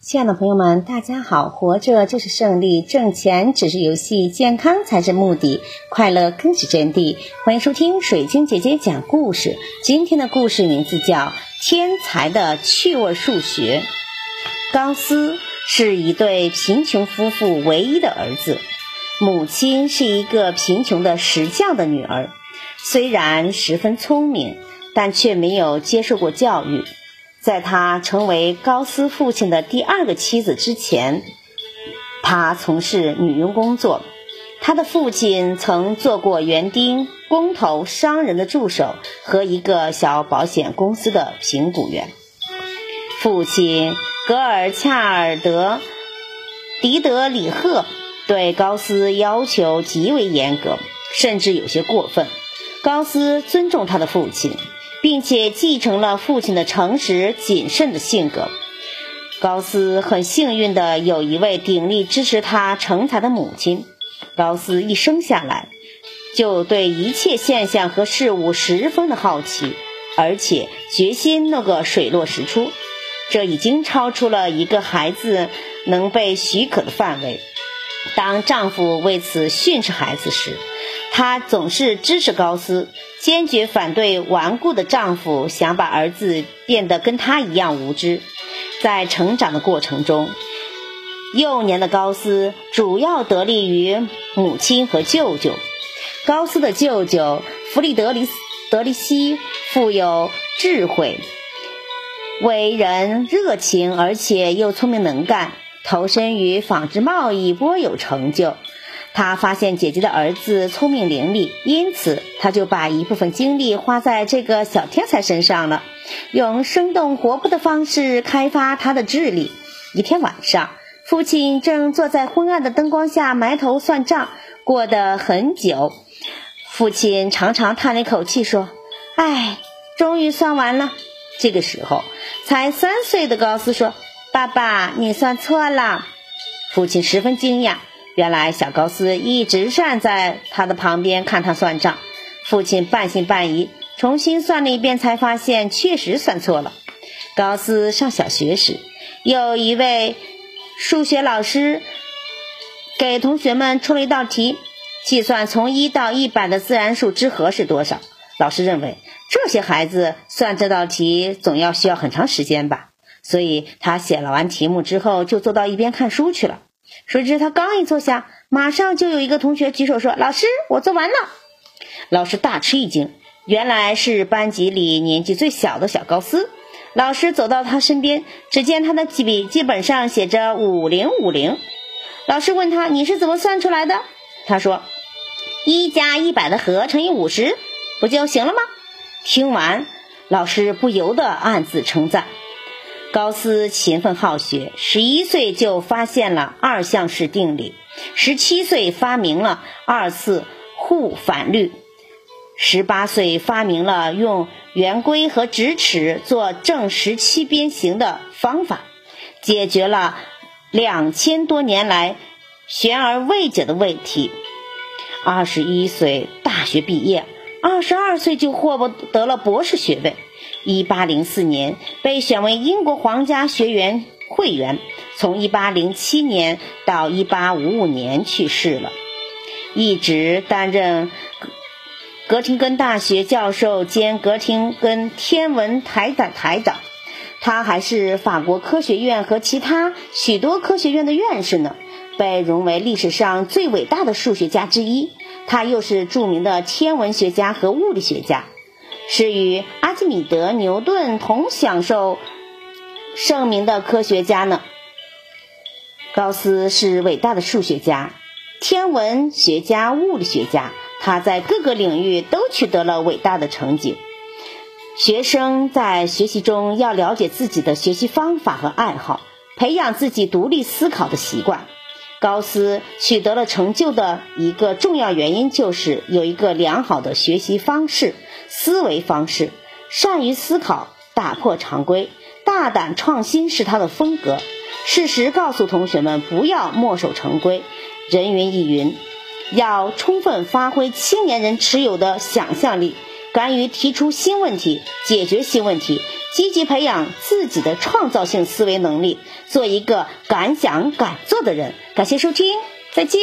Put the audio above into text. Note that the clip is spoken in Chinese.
亲爱的朋友们，大家好！活着就是胜利，挣钱只是游戏，健康才是目的，快乐更是真谛。欢迎收听水晶姐姐讲故事。今天的故事名字叫《天才的趣味数学》。高斯是一对贫穷夫妇唯一的儿子，母亲是一个贫穷的石匠的女儿。虽然十分聪明，但却没有接受过教育。在他成为高斯父亲的第二个妻子之前，他从事女佣工作。他的父亲曾做过园丁、工头、商人的助手和一个小保险公司的评估员。父亲格尔恰尔德·迪德里赫对高斯要求极为严格，甚至有些过分。高斯尊重他的父亲。并且继承了父亲的诚实谨慎的性格。高斯很幸运的有一位鼎力支持他成才的母亲。高斯一生下来就对一切现象和事物十分的好奇，而且决心弄个水落石出。这已经超出了一个孩子能被许可的范围。当丈夫为此训斥孩子时，她总是支持高斯。坚决反对顽固的丈夫想把儿子变得跟他一样无知。在成长的过程中，幼年的高斯主要得力于母亲和舅舅。高斯的舅舅弗里德里德里希富有智慧，为人热情，而且又聪明能干，投身于纺织贸易，颇有成就。他发现姐姐的儿子聪明伶俐，因此他就把一部分精力花在这个小天才身上了，用生动活泼的方式开发他的智力。一天晚上，父亲正坐在昏暗的灯光下埋头算账，过得很久。父亲长长叹了一口气，说：“唉，终于算完了。”这个时候，才三岁的高斯说：“爸爸，你算错了。”父亲十分惊讶。原来小高斯一直站在他的旁边看他算账，父亲半信半疑，重新算了一遍，才发现确实算错了。高斯上小学时，有一位数学老师给同学们出了一道题，计算从一到一百的自然数之和是多少。老师认为这些孩子算这道题总要需要很长时间吧，所以他写了完题目之后，就坐到一边看书去了。谁知他刚一坐下，马上就有一个同学举手说：“老师，我做完了。”老师大吃一惊，原来是班级里年纪最小的小高斯。老师走到他身边，只见他的笔记本上写着“五零五零”。老师问他：“你是怎么算出来的？”他说：“一加一百的和乘以五十，不就行了吗？”听完，老师不由得暗自称赞。高斯勤奋好学，十一岁就发现了二项式定理，十七岁发明了二次互反律，十八岁发明了用圆规和直尺做正十七边形的方法，解决了两千多年来悬而未解的问题。二十一岁大学毕业，二十二岁就获得了博士学位。一八零四年被选为英国皇家学院会员，从一八零七年到一八五五年去世了，一直担任格廷根大学教授兼格廷根天文台的台长。他还是法国科学院和其他许多科学院的院士呢，被荣为历史上最伟大的数学家之一。他又是著名的天文学家和物理学家。是与阿基米德、牛顿同享受盛名的科学家呢。高斯是伟大的数学家、天文学家、物理学家，他在各个领域都取得了伟大的成绩。学生在学习中要了解自己的学习方法和爱好，培养自己独立思考的习惯。高斯取得了成就的一个重要原因，就是有一个良好的学习方式、思维方式，善于思考，打破常规，大胆创新是他的风格。事实告诉同学们，不要墨守成规。人云亦云，要充分发挥青年人持有的想象力，敢于提出新问题，解决新问题，积极培养自己的创造性思维能力，做一个敢想敢做的人。感谢收听，再见。